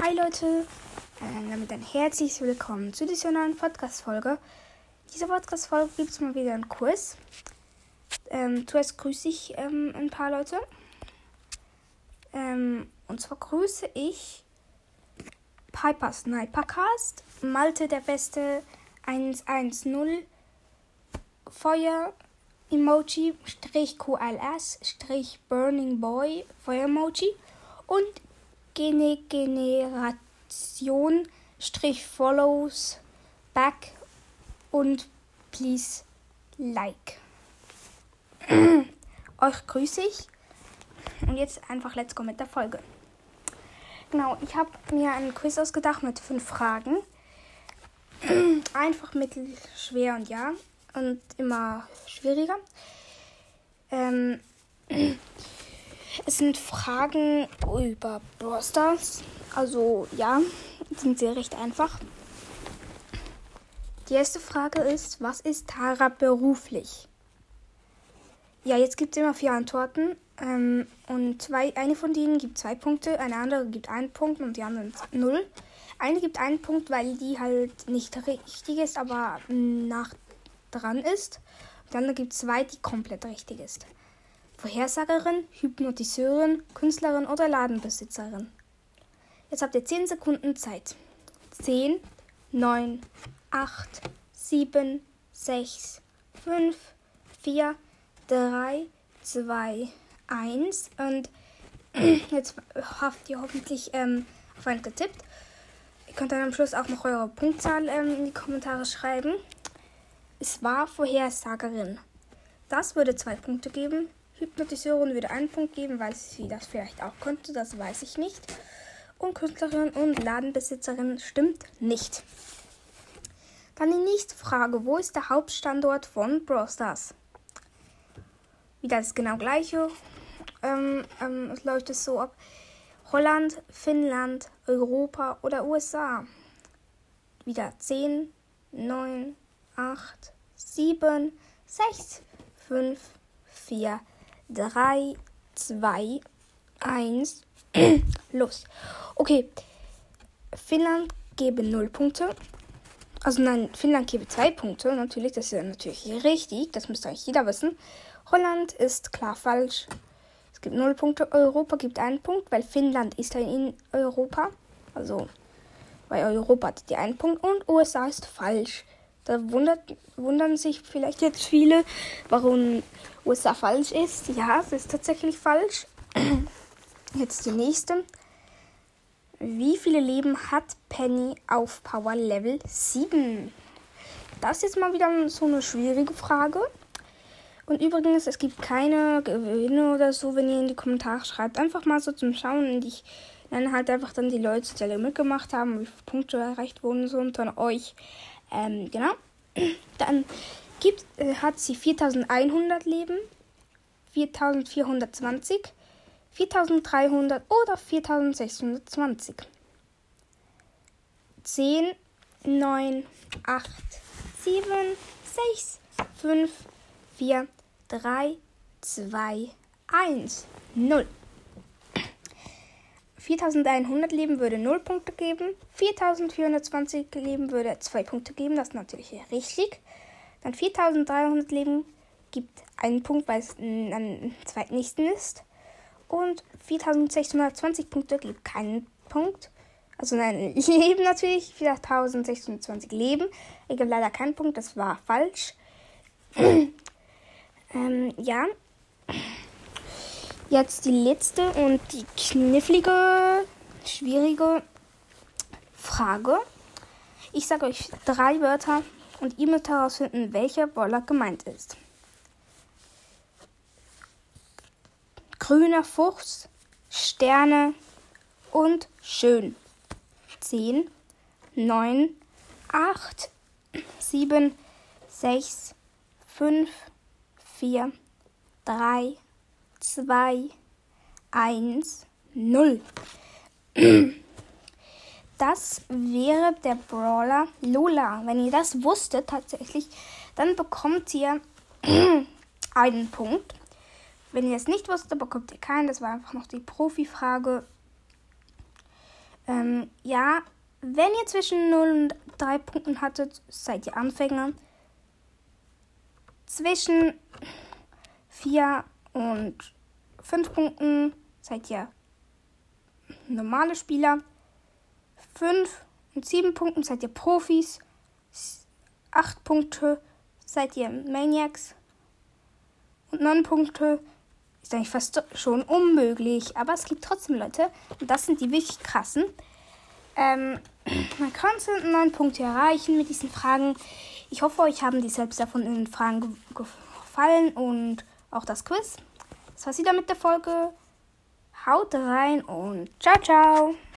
Hi Leute, äh, damit ein herzliches Willkommen zu dieser neuen Podcast-Folge. Diese Podcast-Folge gibt es mal wieder einen Quiz. Ähm, zuerst grüße ich ähm, ein paar Leute. Ähm, und zwar grüße ich Piper Snipercast, Malte der Beste 110, Feuer Emoji, Strich QLS, Strich Burning Boy, Feuer Emoji und Generation Strich Follows Back und Please Like. Euch grüße ich. Und jetzt einfach let's go mit der Folge. Genau, ich habe mir einen Quiz ausgedacht mit fünf Fragen. Einfach, mittel, schwer und ja. Und immer schwieriger. Ähm, es sind Fragen über Brawl Stars. Also ja, sind sehr recht einfach. Die erste Frage ist, was ist Tara beruflich? Ja, jetzt gibt es immer vier Antworten. Ähm, und zwei, eine von denen gibt zwei Punkte, eine andere gibt einen Punkt und die anderen null. Eine gibt einen Punkt, weil die halt nicht richtig ist, aber nach dran ist. Und andere gibt zwei, die komplett richtig ist. Vorhersagerin, Hypnotiseurin, Künstlerin oder Ladenbesitzerin. Jetzt habt ihr 10 Sekunden Zeit. 10, 9, 8, 7, 6, 5, 4, 3, 2, 1. Und jetzt habt ihr hoffentlich ähm, auf einen getippt. Ihr könnt dann am Schluss auch noch eure Punktzahl ähm, in die Kommentare schreiben. Es war Vorhersagerin. Das würde zwei Punkte geben. Hypnotiseurin würde einen Punkt geben, weil sie das vielleicht auch konnte. Das weiß ich nicht. Und Künstlerin und Ladenbesitzerin stimmt nicht. Dann die nächste Frage. Wo ist der Hauptstandort von Brawl Stars? Wieder das genau gleiche. Ähm, ähm, es läuft es so ab. Holland, Finnland, Europa oder USA. Wieder 10, 9, 8, 7, 6, 5, 4, 3, 2, 1. Los. Okay. Finnland gebe 0 Punkte. Also nein, Finnland gebe 2 Punkte. Natürlich, das ist ja natürlich richtig. Das müsste eigentlich jeder wissen. Holland ist klar falsch. Es gibt 0 Punkte. Europa gibt einen Punkt, weil Finnland ist ja in Europa. Also bei Europa hat die einen Punkt. Und USA ist falsch. Da wundert, wundern sich vielleicht jetzt viele, warum USA falsch ist. Ja, es ist tatsächlich falsch. Jetzt die nächste. Wie viele Leben hat Penny auf Power Level 7? Das ist jetzt mal wieder so eine schwierige Frage. Und übrigens, es gibt keine Gewinne oder so, wenn ihr in die Kommentare schreibt. Einfach mal so zum Schauen. Und ich nenne halt einfach dann die Leute, die alle mitgemacht haben, wie viele Punkte erreicht wurden und so. Und dann euch. Ähm, genau. Dann gibt, äh, hat sie 4100 Leben, 4420, 4300 oder 4620. 10, 9, 8, 7, 6, 5, 4, 3, 2, 1, 0. 4100 Leben würde 0 Punkte geben. 4420 Leben würde 2 Punkte geben. Das ist natürlich richtig. Dann 4300 Leben gibt einen Punkt, weil es am zweitnächsten ist. Und 4620 Punkte gibt keinen Punkt. Also nein, Leben natürlich. 4620 Leben. Ich gibt leider keinen Punkt. Das war falsch. ähm, ja. Jetzt die letzte und die knifflige, schwierige Frage. Ich sage euch drei Wörter und ihr müsst herausfinden, welcher Boller gemeint ist. Grüner Fuchs, Sterne und schön. 10, 9, 8, 7, 6, 5, 4, 3, 2, 1, 0. Das wäre der Brawler Lola. Wenn ihr das wusstet tatsächlich, dann bekommt ihr einen Punkt. Wenn ihr es nicht wusstet, bekommt ihr keinen. Das war einfach noch die Profifrage. Ähm, ja, wenn ihr zwischen 0 und 3 Punkten hattet, seid ihr Anfänger. Zwischen 4 und 5 Punkten seid ihr normale Spieler. 5 und 7 Punkten seid ihr Profis. 8 Punkte seid ihr Maniacs. Und 9 Punkte ist eigentlich fast schon unmöglich. Aber es gibt trotzdem Leute. Und das sind die wirklich krassen. Ähm, man konnte 9 Punkte erreichen mit diesen Fragen. Ich hoffe, euch haben die selbst davon in den Fragen gefallen und auch das Quiz. Das war's wieder mit der Folge. Haut rein und ciao, ciao.